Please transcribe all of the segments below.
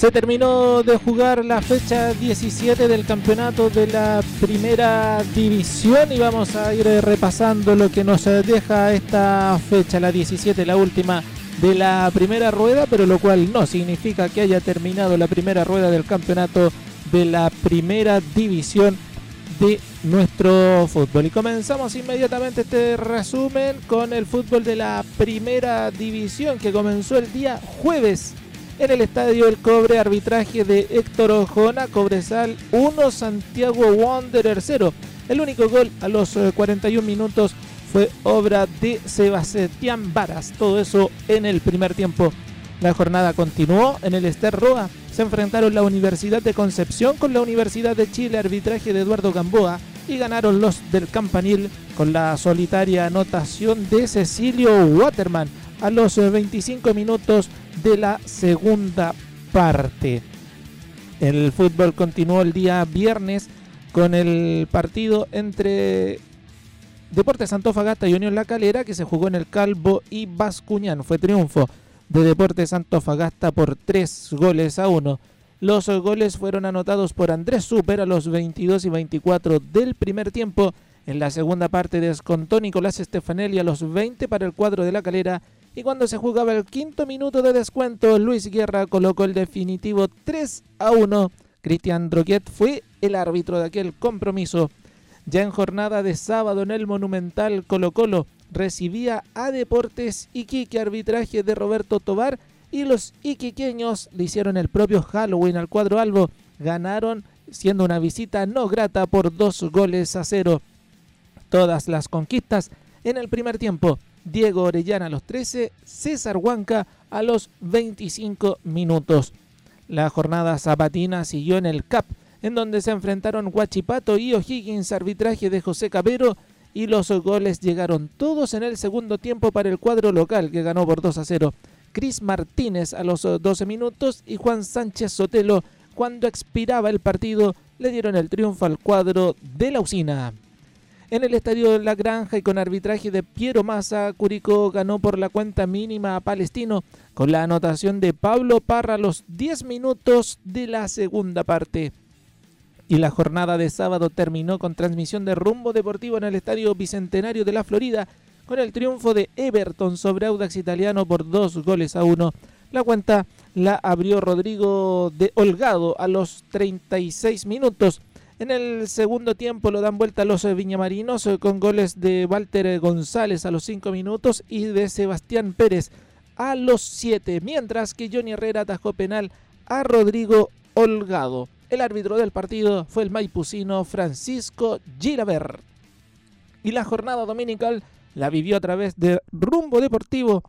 Se terminó de jugar la fecha 17 del campeonato de la primera división y vamos a ir repasando lo que nos deja esta fecha, la 17, la última de la primera rueda, pero lo cual no significa que haya terminado la primera rueda del campeonato de la primera división de nuestro fútbol. Y comenzamos inmediatamente este resumen con el fútbol de la primera división que comenzó el día jueves en el Estadio El Cobre, arbitraje de Héctor Ojona, Cobresal 1, Santiago Wanderer 0. El único gol a los 41 eh, minutos fue obra de Sebastián Varas. Todo eso en el primer tiempo. La jornada continuó en el Ester Roa. Se enfrentaron la Universidad de Concepción con la Universidad de Chile, arbitraje de Eduardo Gamboa, y ganaron los del Campanil con la solitaria anotación de Cecilio Waterman a los 25 eh, minutos de la segunda parte. El fútbol continuó el día viernes con el partido entre Deportes Antofagasta y Unión La Calera que se jugó en el Calvo y Bascuñán. Fue triunfo de Deportes Antofagasta por 3 goles a 1. Los goles fueron anotados por Andrés Super a los 22 y 24 del primer tiempo. En la segunda parte descontó Nicolás Estefanelli a los 20 para el cuadro de la calera y cuando se jugaba el quinto minuto de descuento, Luis Guerra colocó el definitivo 3 a 1. Cristian Droguet fue el árbitro de aquel compromiso. Ya en jornada de sábado en el Monumental Colo Colo recibía a Deportes Iquique arbitraje de Roberto Tobar y los iquiqueños le hicieron el propio Halloween al cuadro albo. Ganaron siendo una visita no grata por dos goles a cero. Todas las conquistas en el primer tiempo Diego Orellana a los 13, César Huanca a los 25 minutos. La jornada sabatina siguió en el CAP, en donde se enfrentaron Huachipato y O'Higgins, arbitraje de José Cabero, y los goles llegaron todos en el segundo tiempo para el cuadro local, que ganó por 2 a 0. Cris Martínez a los 12 minutos y Juan Sánchez Sotelo, cuando expiraba el partido, le dieron el triunfo al cuadro de la usina. En el estadio de La Granja y con arbitraje de Piero Massa, Curicó ganó por la cuenta mínima a Palestino con la anotación de Pablo Parra a los 10 minutos de la segunda parte. Y la jornada de sábado terminó con transmisión de rumbo deportivo en el estadio Bicentenario de la Florida con el triunfo de Everton sobre Audax Italiano por dos goles a uno. La cuenta la abrió Rodrigo de Holgado a los 36 minutos en el segundo tiempo lo dan vuelta los eh, viñamarinos eh, con goles de Walter González a los 5 minutos y de Sebastián Pérez a los 7, mientras que Johnny Herrera atajó penal a Rodrigo Holgado. El árbitro del partido fue el maipucino Francisco Girabert. Y la jornada dominical la vivió a través de Rumbo Deportivo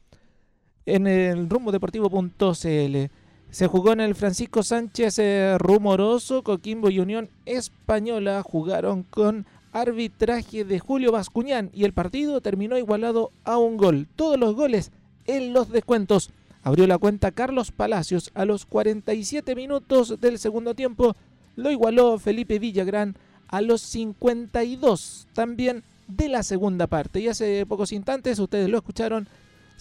en el rumbodeportivo.cl. Se jugó en el Francisco Sánchez eh, Rumoroso, Coquimbo y Unión Española jugaron con arbitraje de Julio Bascuñán y el partido terminó igualado a un gol. Todos los goles en los descuentos. Abrió la cuenta Carlos Palacios a los 47 minutos del segundo tiempo. Lo igualó Felipe Villagrán a los 52 también de la segunda parte. Y hace pocos instantes, ustedes lo escucharon,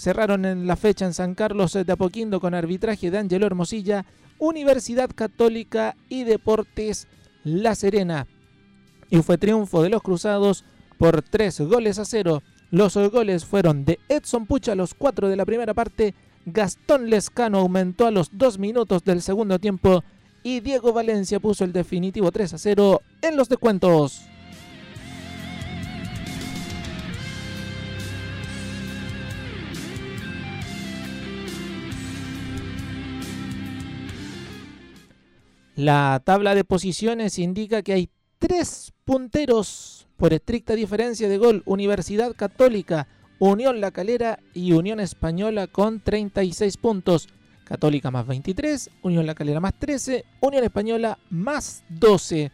cerraron en la fecha en San Carlos de Apoquindo con arbitraje de Ángelo Hermosilla, Universidad Católica y Deportes La Serena. Y fue triunfo de los Cruzados por tres goles a cero. Los goles fueron de Edson Pucha a los cuatro de la primera parte, Gastón Lescano aumentó a los dos minutos del segundo tiempo y Diego Valencia puso el definitivo 3 a 0 en los descuentos. La tabla de posiciones indica que hay tres punteros por estricta diferencia de gol. Universidad Católica, Unión La Calera y Unión Española con 36 puntos. Católica más 23, Unión La Calera más 13, Unión Española más 12.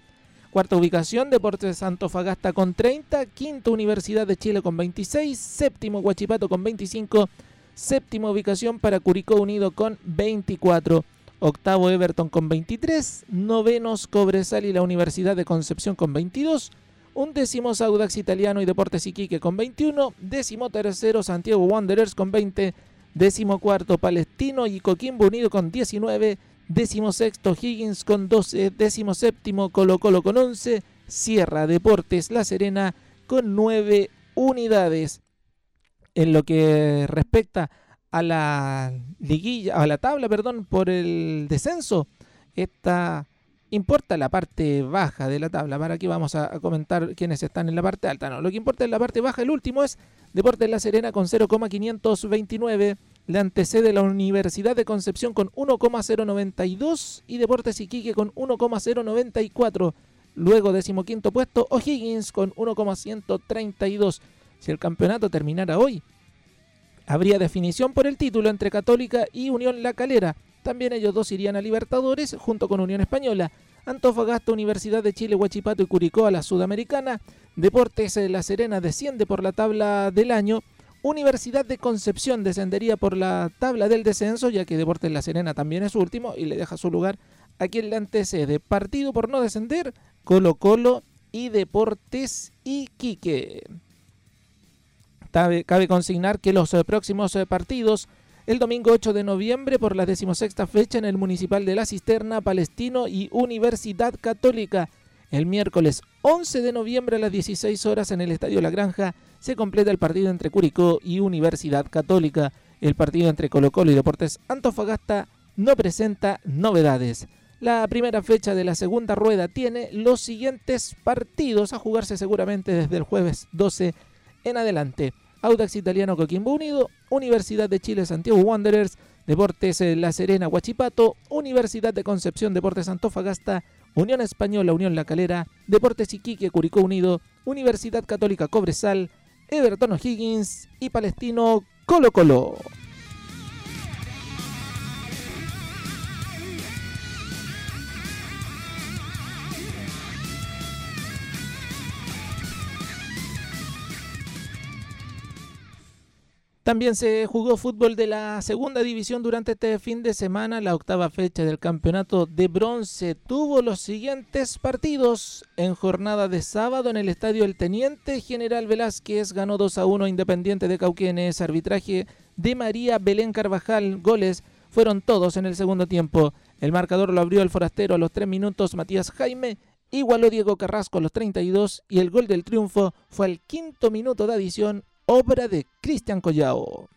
Cuarta ubicación, Deportes Fagasta con 30, quinta Universidad de Chile con 26, séptimo Huachipato con 25, séptima ubicación para Curicó Unido con 24. Octavo Everton con 23. Novenos Cobresal y la Universidad de Concepción con 22. Undécimo Audax Italiano y Deportes Iquique con 21. Décimo tercero Santiago Wanderers con 20. Décimo cuarto Palestino y Coquimbo Unido con 19. Décimo sexto Higgins con 12. Décimo séptimo Colo Colo con 11. Sierra Deportes La Serena con 9 unidades. En lo que respecta a la liguilla, a la tabla, perdón, por el descenso, esta importa la parte baja de la tabla. Para aquí vamos a, comentar quiénes están en la parte alta. No, lo que importa en la parte baja, el último es Deportes La Serena con 0,529. Le antecede la Universidad de Concepción con 1,092 y Deportes Iquique con 1,094. Luego, decimoquinto puesto, O'Higgins con 1,132. Si el campeonato terminara hoy, habría definición por el título entre Católica y Unión La Calera. También ellos dos irían a Libertadores junto con Unión Española. Antofagasta, Universidad de Chile, Huachipato y Curicó a la Sudamericana. Deportes La Serena desciende por la tabla del año. Universidad de Concepción descendería por la tabla del descenso, ya que Deportes La Serena también es último y le deja su lugar a quien le antecede. Partido por no descender, Colo Colo y Deportes Iquique. Cabe, consignar que los eh, próximos eh, partidos, el domingo 8 de noviembre por la decimosexta fecha en el Municipal de La Cisterna, Palestino y Universidad Católica. El miércoles 11 de noviembre a las 16 horas en el Estadio La Granja se completa el partido entre Curicó y Universidad Católica. El partido entre Colo Colo y Deportes Antofagasta no presenta novedades. La primera fecha de la segunda rueda tiene los siguientes partidos a jugarse seguramente desde el jueves 12 en adelante. Audax Italiano Coquimbo Unido, Universidad de Chile Santiago Wanderers, Deportes eh, La Serena Huachipato, Universidad de Concepción Deportes Antofagasta, Unión Española Unión La Calera, Deportes Iquique Curicó Unido, Universidad Católica Cobresal, Everton O'Higgins y Palestino Colo Colo. También se jugó fútbol de la segunda división durante este fin de semana. La octava fecha del campeonato de bronce tuvo los siguientes partidos. En jornada de sábado en el estadio El Teniente, General Velázquez ganó 2 a 1 Independiente de Cauquenes. Arbitraje de María Belén Carvajal. Goles fueron todos en el segundo tiempo. El marcador lo abrió el forastero a los 3 minutos Matías Jaime. Igualó Diego Carrasco a los 32 y el gol del triunfo fue al quinto minuto de adición obra de Cristian Collao.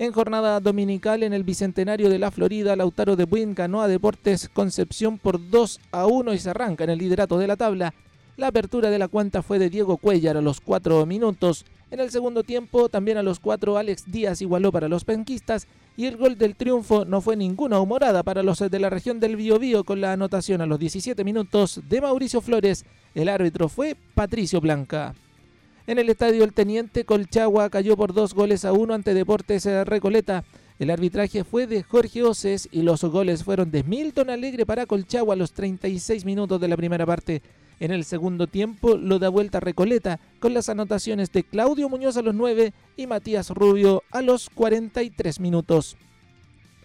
En jornada dominical en el Bicentenario de la Florida, Lautaro de Buin ganó a Deportes Concepción por 2 a 1 y se arranca en el liderato de la tabla. La apertura de la cuenta fue de Diego Cuellar a los 4 minutos. En el segundo tiempo, también a los 4, Alex Díaz igualó para los penquistas y el gol del triunfo no fue ninguna humorada para los de la región del Biobío con la anotación a los 17 minutos de Mauricio Flores. El árbitro fue Patricio Blanca. En el estadio El Teniente, Colchagua cayó por dos goles a uno ante Deportes Recoleta. El arbitraje fue de Jorge Oces y los goles fueron de Milton Alegre para Colchagua a los 36 minutos de la primera parte. En el segundo tiempo lo da vuelta Recoleta con las anotaciones de Claudio Muñoz a los 9 y Matías Rubio a los 43 minutos.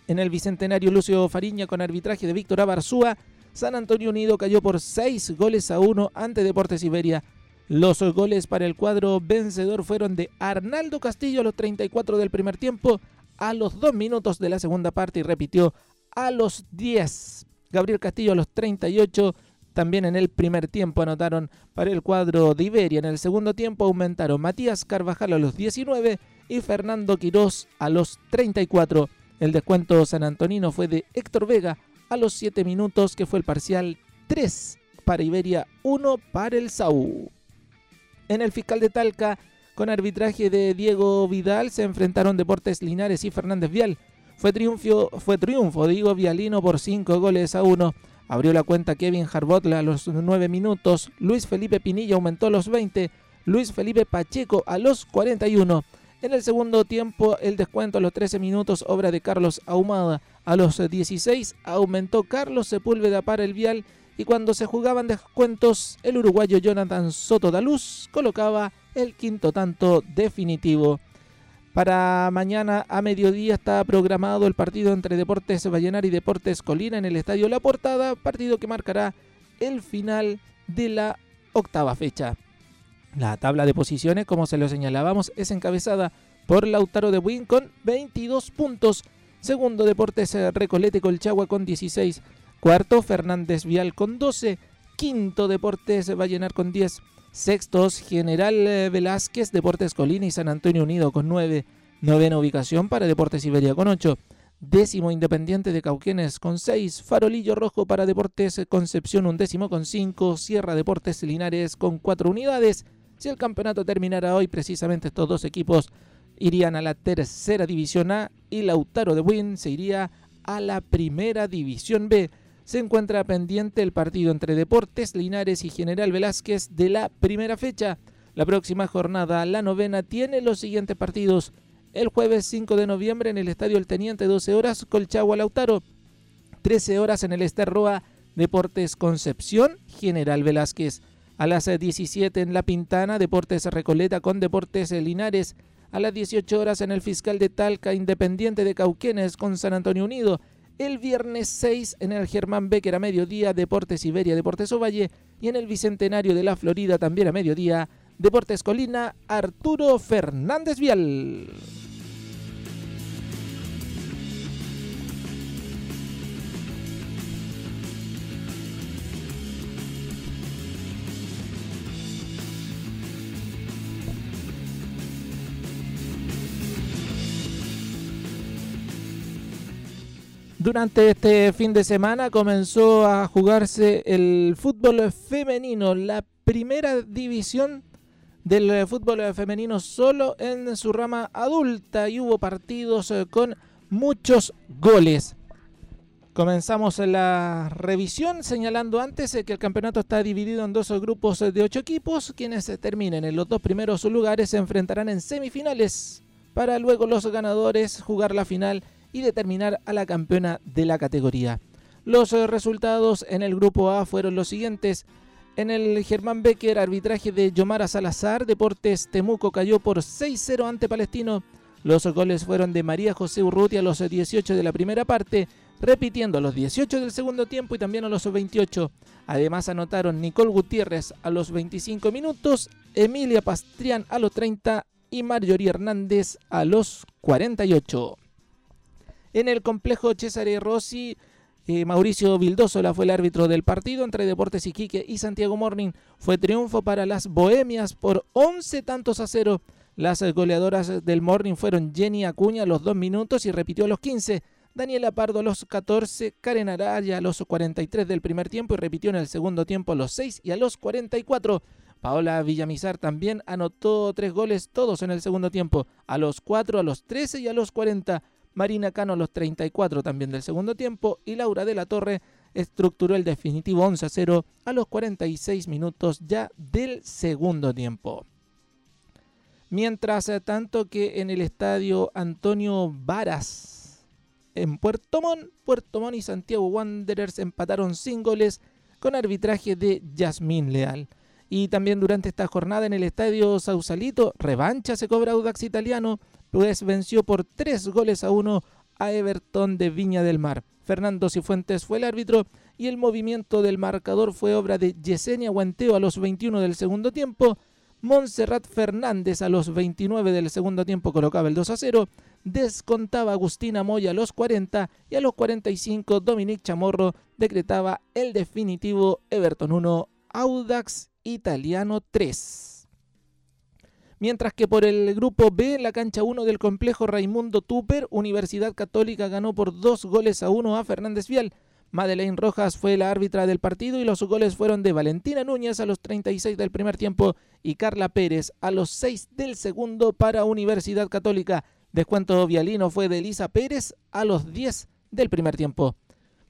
En el Bicentenario Lucio Fariña con arbitraje de Víctor Abarzúa, San Antonio Unido cayó por 6 goles a 1 ante Deportes Iberia. Los goles para el cuadro vencedor fueron de Arnaldo Castillo a los 34 del primer tiempo, a los 2 minutos de la segunda parte y repitió a los 10. Gabriel Castillo a los 38. También en el primer tiempo anotaron para el cuadro de Iberia. En el segundo tiempo aumentaron Matías Carvajal a los 19 y Fernando Quirós a los 34. El descuento san antonino fue de Héctor Vega a los 7 minutos, que fue el parcial 3 para Iberia, 1 para el Saúl. En el fiscal de Talca, con arbitraje de Diego Vidal, se enfrentaron Deportes Linares y Fernández Vial. Fue triunfo, fue triunfo de Diego Vialino por 5 goles a 1. Abrió la cuenta Kevin Harbotla a los 9 minutos. Luis Felipe Pinilla aumentó a los 20. Luis Felipe Pacheco a los 41. En el segundo tiempo, el descuento a los 13 minutos, obra de Carlos Ahumada. A los 16 aumentó Carlos Sepúlveda para el Vial y cuando se jugaban descuentos, el uruguayo Jonathan Soto Daluz colocaba el quinto tanto definitivo. Para mañana a mediodía está programado el partido entre Deportes Vallenar y Deportes Colina en el Estadio La Portada, partido que marcará el final de la octava fecha. La tabla de posiciones, como se lo señalábamos, es encabezada por Lautaro de Buin con 22 puntos Segundo, Deportes Recolete Colchagua con 16. Cuarto, Fernández Vial con 12. Quinto, Deportes Vallenar con 10. Sextos, General Velázquez, Deportes Colina y San Antonio Unido con 9. Novena ubicación para Deportes Iberia con 8. Décimo Independiente de Cauquenes con 6. Farolillo Rojo para Deportes Concepción un décimo con 5. Sierra Deportes Linares con 4 unidades. Si el campeonato terminara hoy, precisamente estos dos equipos irían a la tercera división A y Lautaro de Win se iría a la primera división B. Se encuentra pendiente el partido entre Deportes Linares y General Velázquez de la primera fecha. La próxima jornada, la novena, tiene los siguientes partidos el jueves 5 de noviembre en el Estadio El Teniente, 12 horas, Colchagua Lautaro. 13 horas en el Esterroa, Deportes Concepción, General Velázquez. A las 17 en La Pintana, Deportes Recoleta con Deportes Linares. A las 18 horas en el Fiscal de Talca, Independiente de Cauquenes con San Antonio Unido. El viernes 6 en el Germán Becker a mediodía, Deportes Iberia, Deportes Ovalle. Y en el Bicentenario de la Florida también a mediodía, Deportes Colina, Arturo Fernández Vial. Durante este fin de semana comenzó a jugarse el fútbol femenino, la primera división del fútbol femenino solo en su rama adulta y hubo partidos eh, con muchos goles. Comenzamos la revisión señalando antes eh, que el campeonato está dividido en dos grupos de ocho equipos. Quienes terminen en los dos primeros lugares se enfrentarán en semifinales para luego los ganadores jugar la final y determinar a la campeona de la categoría. Los eh, resultados en el grupo A fueron los siguientes. En el Germán Becker, arbitraje de Yomara Salazar, Deportes Temuco cayó por 6-0 ante Palestino. Los goles fueron de María José Urruti a los 18 de la primera parte, repitiendo a los 18 del segundo tiempo y también a los 28. Además anotaron Nicole Gutiérrez a los 25 minutos, Emilia Pastrián a los 30 y Marjorie Hernández a los 48. En el complejo Cesare Rossi, eh, Mauricio Vildosola fue el árbitro del partido entre Deportes Iquique y Santiago Morning. Fue triunfo para las Bohemias por 11 tantos a cero. Las goleadoras del Morning fueron Jenny Acuña a los 2 minutos y repitió a los 15. Daniela Pardo a los 14, Karen Araya a los 43 del primer tiempo y repitió en el segundo tiempo a los 6 y a los 44. Paola Villamizar también anotó tres goles todos en el segundo tiempo, a los 4, a los 13 y a los 40. Marina Cano a los 34 también del segundo tiempo y Laura de la Torre estructuró el definitivo 11 a 0 a los 46 minutos ya del segundo tiempo. Mientras eh, tanto que en el estadio Antonio Varas en Puerto Montt, Puerto Montt y Santiago Wanderers empataron sin goles con arbitraje de Yasmín Leal. Y también durante esta jornada en el estadio Sausalito, revancha se cobra Audax Italiano pues venció por tres goles a uno a Everton de Viña del Mar. Fernando Cifuentes fue el árbitro y el movimiento del marcador fue obra de Yesenia Guanteo a los 21 del segundo tiempo. Montserrat Fernández a los 29 del segundo tiempo colocaba el 2 a 0. Descontaba Agustina Moya a los 40 y a los 45 Dominic Chamorro decretaba el definitivo Everton 1, Audax Italiano 3 mientras que por el grupo B, la cancha 1 del complejo Raimundo Tupper, Universidad Católica ganó por dos goles a uno a Fernández Vial. Madeleine Rojas fue la árbitra del partido y los goles fueron de Valentina Núñez a los 36 del primer tiempo y Carla Pérez a los 6 del segundo para Universidad Católica. Descuento vialino fue de Elisa Pérez a los 10 del primer tiempo.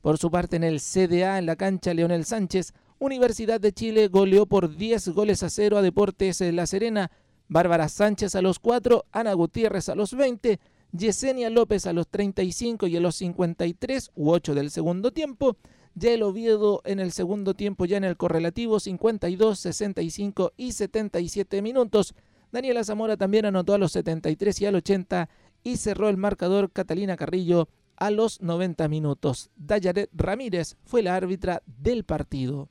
Por su parte en el CDA en la cancha Leonel Sánchez, Universidad de Chile goleó por 10 goles a 0 a Deportes La Serena Bárbara Sánchez a los 4, Ana Gutiérrez a los 20, Yesenia López a los 35 y a los 53 u 8 del segundo tiempo. Ya el Oviedo en el segundo tiempo, ya en el correlativo 52, 65 y 77 minutos. Daniela Zamora también anotó a los 73 y al 80 y cerró el marcador Catalina Carrillo a los 90 minutos. Dayaret Ramírez fue la árbitra del partido.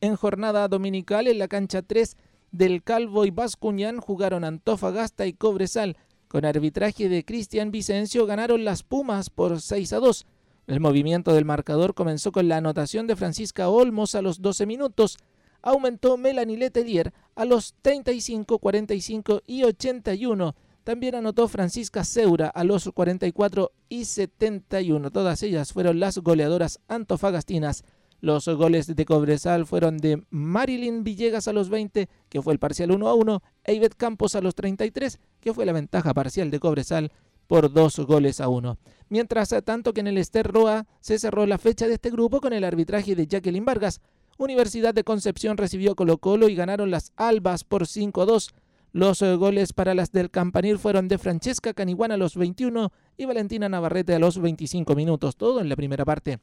En jornada dominical en la cancha 3 del Calvo y Bascuñán jugaron Antofagasta y Cobresal. Con arbitraje de Cristian Vicencio ganaron las Pumas por 6 a 2. El movimiento del marcador comenzó con la anotación de Francisca Olmos a los 12 minutos. Aumentó Melanie Letelier a los 35, 45 y 81. También anotó Francisca Seura a los 44 y 71. Todas ellas fueron las goleadoras antofagastinas. Los goles de Cobresal fueron de Marilyn Villegas a los 20, que fue el parcial 1 a 1, e Ivette Campos a los 33, que fue la ventaja parcial de Cobresal por dos goles a uno. Mientras tanto que en el Ester Roa se cerró la fecha de este grupo con el arbitraje de Jacqueline Vargas. Universidad de Concepción recibió Colo Colo y ganaron las Albas por 5 a 2. Los goles para las del Campanil fueron de Francesca Caniguana a los 21 y Valentina Navarrete a los 25 minutos, todo en la primera parte.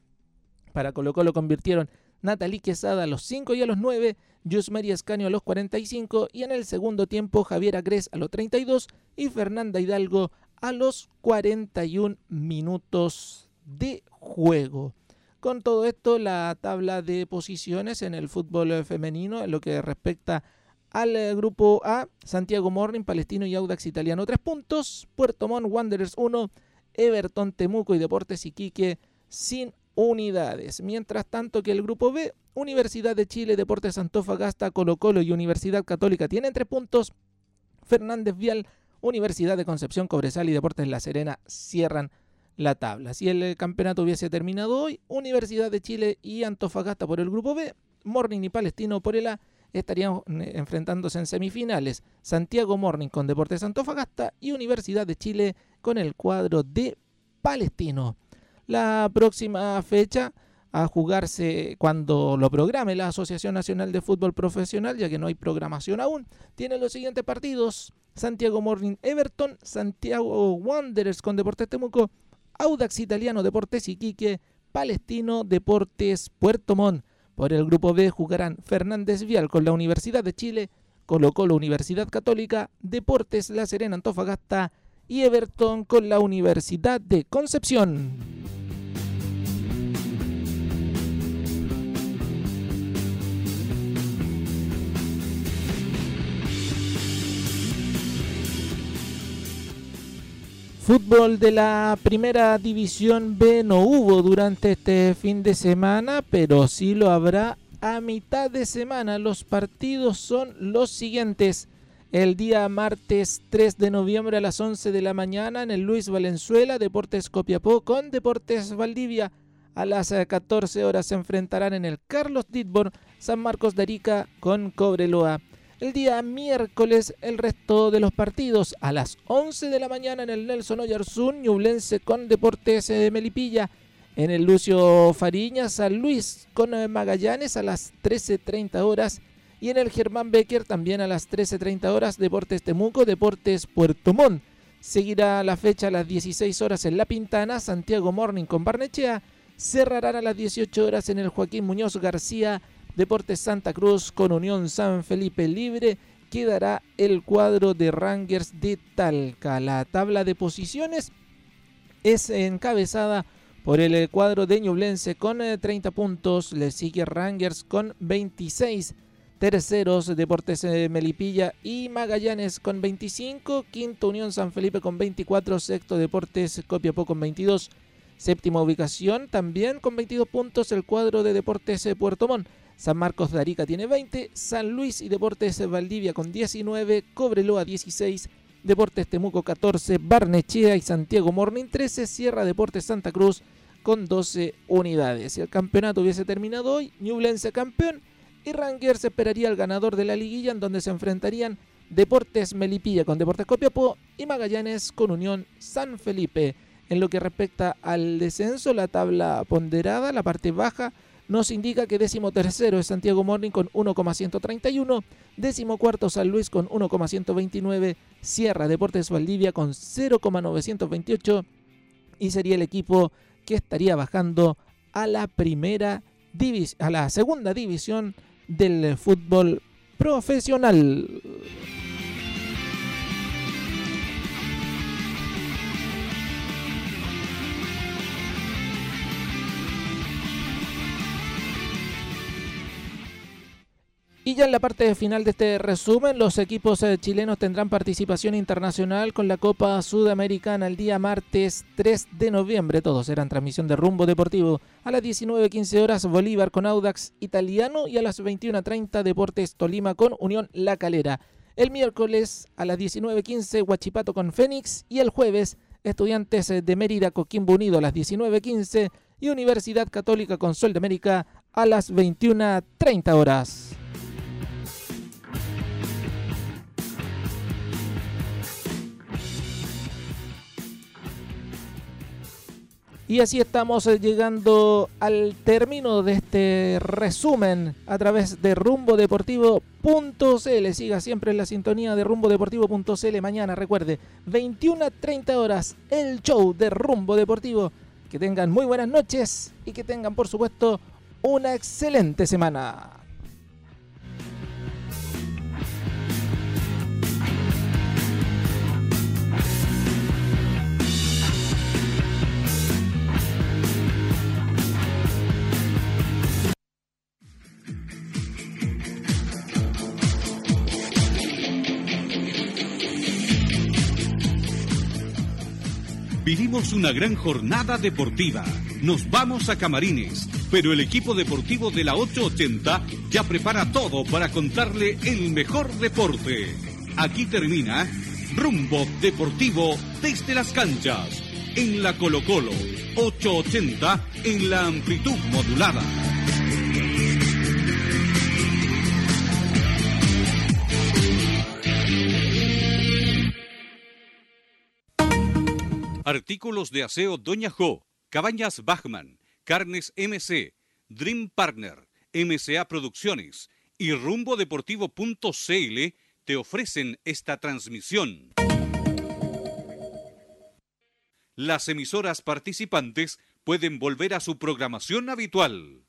Para Colo Colo convirtieron Natalie Quesada a los 5 y a los 9, Yusmeri Escaño a los 45 y en el segundo tiempo Javier Agres a los 32 y Fernanda Hidalgo a los 41 minutos de juego. Con todo esto, la tabla de posiciones en el fútbol femenino, en lo que respecta al eh, grupo A, Santiago Morning, Palestino y Audax Italiano 3 puntos, Puerto Montt, Wanderers 1, Everton, Temuco y Deportes Iquique sin unidades. Mientras tanto que el grupo B, Universidad de Chile, Deportes Antofagasta, Colo Colo y Universidad Católica tienen 3 puntos, Fernández Vial, Universidad de Concepción, Cobresal y Deportes La Serena cierran la tabla. Si el eh, campeonato hubiese terminado hoy, Universidad de Chile y Antofagasta por el grupo B, Morning y Palestino por el A estarían eh, enfrentándose en semifinales. Santiago Morning con Deportes Antofagasta y Universidad de Chile con el cuadro de Palestino. La próxima fecha a jugarse cuando lo programe la Asociación Nacional de Fútbol Profesional, ya que no hay programación aún, tiene los siguientes partidos. Santiago Morning Everton, Santiago Wanderers con Deportes Temuco, Audax Italiano Deportes Iquique, Palestino Deportes Puerto Montt. Por el grupo B jugarán Fernández Vial con la Universidad de Chile, Colo Colo Universidad Católica, Deportes La Serena Antofagasta y Everton con la Universidad de Concepción. Fútbol de la primera división B no hubo durante este fin de semana, pero sí lo habrá a mitad de semana. Los partidos son los siguientes. El día martes 3 de noviembre a las 11 de la mañana en el Luis Valenzuela, Deportes Copiapó con Deportes Valdivia. A las 14 horas se enfrentarán en el Carlos Ditborn San Marcos de Arica con Cobreloa. El día miércoles el resto de los partidos a las 11 de la mañana en el Nelson Oyarzún, Ñublense con Deportes de Melipilla. En el Lucio Fariña, San Luis con eh, Magallanes a las 13.30 horas. Y en el Germán Becker también a las 13.30 horas, Deportes Temuco, Deportes Puerto Montt. Seguirá la fecha a las 16 horas en La Pintana, Santiago Morning con Barnechea. Cerrarán a las 18 horas en el Joaquín Muñoz García, Deportes Santa Cruz con Unión San Felipe Libre quedará el cuadro de Rangers de Talca. La tabla de posiciones es encabezada por el cuadro de Ñublense con 30 eh, puntos. Le sigue Rangers con 26. Terceros, Deportes eh, Melipilla y Magallanes con 25. Quinto, Unión San Felipe con 24. Sexto, Deportes Copiapó con 22. Séptima ubicación, también con 22 puntos, el cuadro de Deportes eh, Puerto Montt. San Marcos de Arica tiene 20, San Luis y Deportes Valdivia con 19, Cobreloa 16, Deportes Temuco 14, Barnechea y Santiago Morning 13, Sierra Deportes Santa Cruz con 12 unidades. Si el campeonato hubiese terminado hoy, Ñublense campeón y Rangers esperaría al ganador de la liguilla en donde se enfrentarían Deportes Melipilla con Deportes Copiapó y Magallanes con Unión San Felipe. En lo que respecta al descenso, la tabla ponderada, la parte baja, nos indica que décimo tercero es Santiago Morning con 1,131, décimo cuarto San Luis con 1,129, Sierra Deportes Valdivia con 0,928 y sería el equipo que estaría bajando a la primera a la segunda división del fútbol profesional. Y ya en la parte final de este resumen, los equipos eh, chilenos tendrán participación internacional con la Copa Sudamericana el día martes 3 de noviembre. Todos serán transmisión de rumbo deportivo. A las 19.15 horas Bolívar con Audax Italiano y a las 21.30 Deportes Tolima con Unión La Calera. El miércoles a las 19.15 Huachipato con Fénix y el jueves Estudiantes de Mérida Coquimbo Unido a las 19.15 y Universidad Católica con Sol de América a las 21.30 horas. Y así estamos eh, llegando al término de este resumen a través de rumbodeportivo.cl. Siga siempre en la sintonía de rumbodeportivo.cl. Mañana, recuerde, 21 a 30 horas, el show de Rumbo Deportivo. Que tengan muy buenas noches y que tengan, por supuesto, una excelente semana. Vivimos una gran jornada deportiva. Nos vamos a Camarines, pero el equipo deportivo de la 880 ya prepara todo para contarle el mejor deporte. Aquí termina Rumbo Deportivo desde las canchas, en la Colo Colo, 880 en la amplitud modulada. Artículos de aseo Doña Jo, Cabañas Bachman, Carnes MC, Dream Partner, MCA Producciones y rumbodeportivo.cl te ofrecen esta transmisión. Las emisoras participantes pueden volver a su programación habitual.